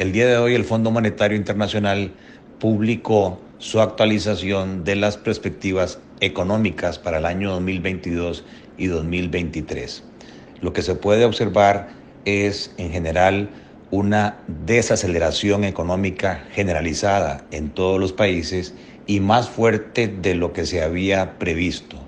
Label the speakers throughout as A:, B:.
A: El día de hoy el Fondo Monetario Internacional publicó su actualización de las perspectivas económicas para el año 2022 y 2023. Lo que se puede observar es en general una desaceleración económica generalizada en todos los países y más fuerte de lo que se había previsto,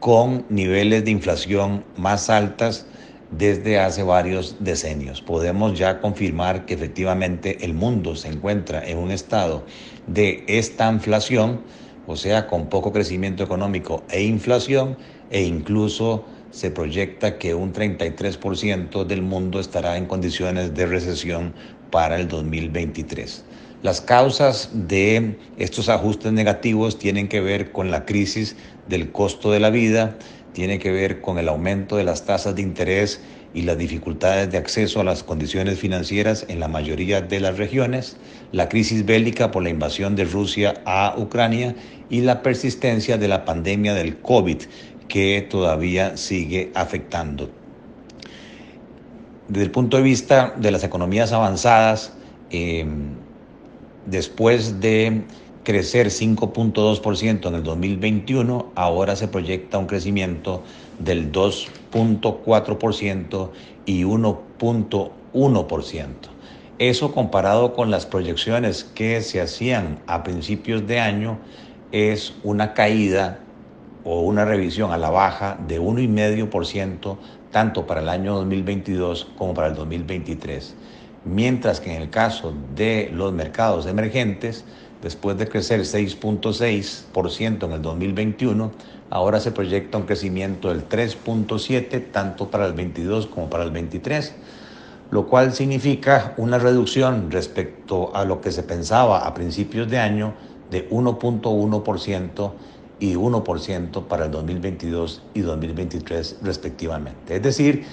A: con niveles de inflación más altas desde hace varios decenios. Podemos ya confirmar que efectivamente el mundo se encuentra en un estado de esta inflación, o sea, con poco crecimiento económico e inflación, e incluso se proyecta que un 33% del mundo estará en condiciones de recesión para el 2023. Las causas de estos ajustes negativos tienen que ver con la crisis del costo de la vida, tiene que ver con el aumento de las tasas de interés y las dificultades de acceso a las condiciones financieras en la mayoría de las regiones, la crisis bélica por la invasión de Rusia a Ucrania y la persistencia de la pandemia del COVID que todavía sigue afectando. Desde el punto de vista de las economías avanzadas, eh, después de crecer 5.2% en el 2021, ahora se proyecta un crecimiento del 2.4% y 1.1%. Eso comparado con las proyecciones que se hacían a principios de año es una caída o una revisión a la baja de 1,5% tanto para el año 2022 como para el 2023. Mientras que en el caso de los mercados emergentes, después de crecer 6.6% en el 2021, ahora se proyecta un crecimiento del 3.7% tanto para el 22 como para el 23, lo cual significa una reducción respecto a lo que se pensaba a principios de año de 1.1% y 1% para el 2022 y 2023 respectivamente. Es decir,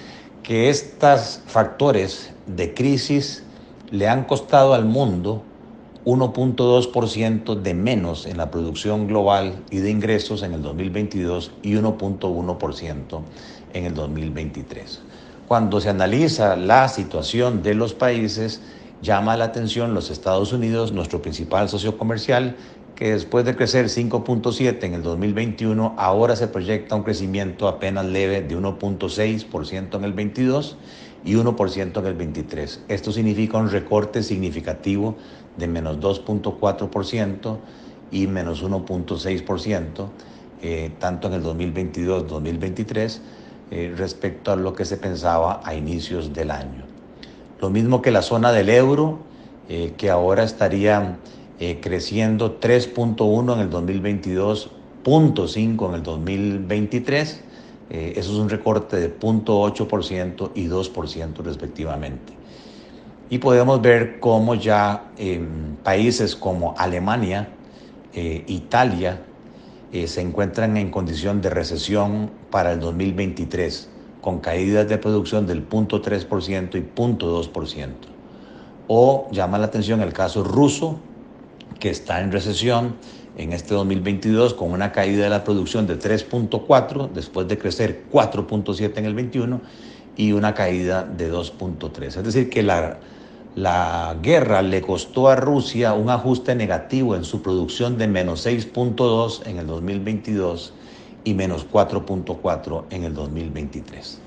A: que estos factores de crisis le han costado al mundo 1.2% de menos en la producción global y de ingresos en el 2022 y 1.1% en el 2023. Cuando se analiza la situación de los países, llama la atención los Estados Unidos, nuestro principal socio comercial, que después de crecer 5.7 en el 2021, ahora se proyecta un crecimiento apenas leve de 1.6% en el 22 y 1% en el 23. Esto significa un recorte significativo de menos 2.4% y menos 1.6%, eh, tanto en el 2022-2023, eh, respecto a lo que se pensaba a inicios del año. Lo mismo que la zona del euro, eh, que ahora estaría creciendo 3.1 en el 2022, 0.5 en el 2023. eso es un recorte de 0.8% y 2% respectivamente. Y podemos ver cómo ya en países como Alemania, eh, Italia, eh, se encuentran en condición de recesión para el 2023, con caídas de producción del 0.3% y 0.2%. O llama la atención el caso ruso, que está en recesión en este 2022 con una caída de la producción de 3.4 después de crecer 4.7 en el 21 y una caída de 2.3. Es decir, que la, la guerra le costó a Rusia un ajuste negativo en su producción de menos 6.2 en el 2022 y menos 4.4 en el 2023.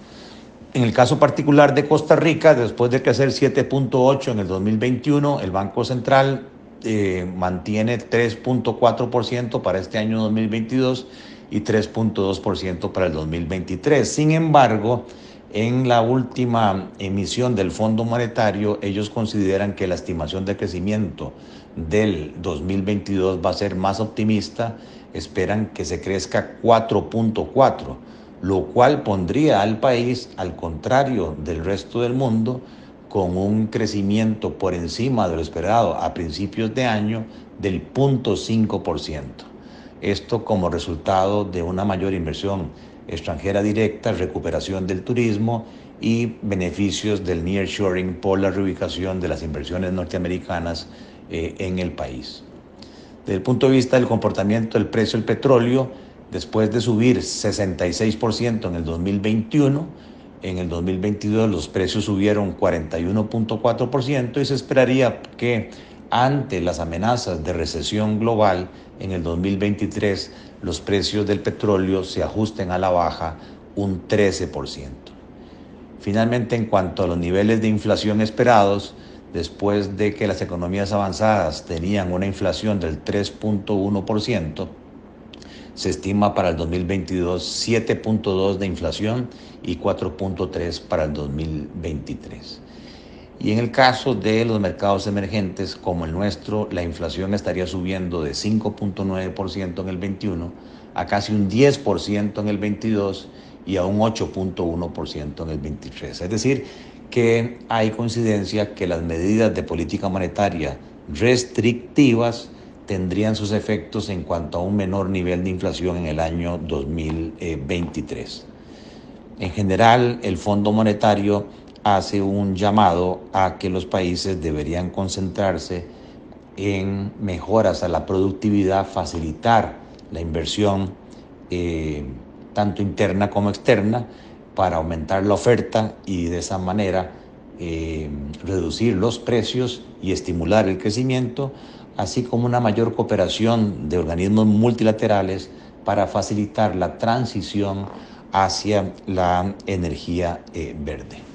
A: En el caso particular de Costa Rica, después de crecer 7.8 en el 2021, el Banco Central eh, mantiene 3.4% para este año 2022 y 3.2% para el 2023. Sin embargo, en la última emisión del Fondo Monetario, ellos consideran que la estimación de crecimiento del 2022 va a ser más optimista, esperan que se crezca 4.4, lo cual pondría al país, al contrario del resto del mundo, con un crecimiento por encima de lo esperado a principios de año del 0.5%. Esto como resultado de una mayor inversión extranjera directa, recuperación del turismo y beneficios del nearshoring por la reubicación de las inversiones norteamericanas eh, en el país. Desde el punto de vista del comportamiento del precio del petróleo, después de subir 66% en el 2021, en el 2022 los precios subieron 41.4% y se esperaría que ante las amenazas de recesión global en el 2023 los precios del petróleo se ajusten a la baja un 13%. Finalmente, en cuanto a los niveles de inflación esperados, después de que las economías avanzadas tenían una inflación del 3.1%, se estima para el 2022 7.2 de inflación y 4.3 para el 2023. Y en el caso de los mercados emergentes como el nuestro, la inflación estaría subiendo de 5.9% en el 21 a casi un 10% en el 22 y a un 8.1% en el 23. Es decir, que hay coincidencia que las medidas de política monetaria restrictivas tendrían sus efectos en cuanto a un menor nivel de inflación en el año 2023. En general, el Fondo Monetario hace un llamado a que los países deberían concentrarse en mejoras a la productividad, facilitar la inversión eh, tanto interna como externa para aumentar la oferta y de esa manera eh, reducir los precios y estimular el crecimiento, así como una mayor cooperación de organismos multilaterales para facilitar la transición hacia la energía eh, verde.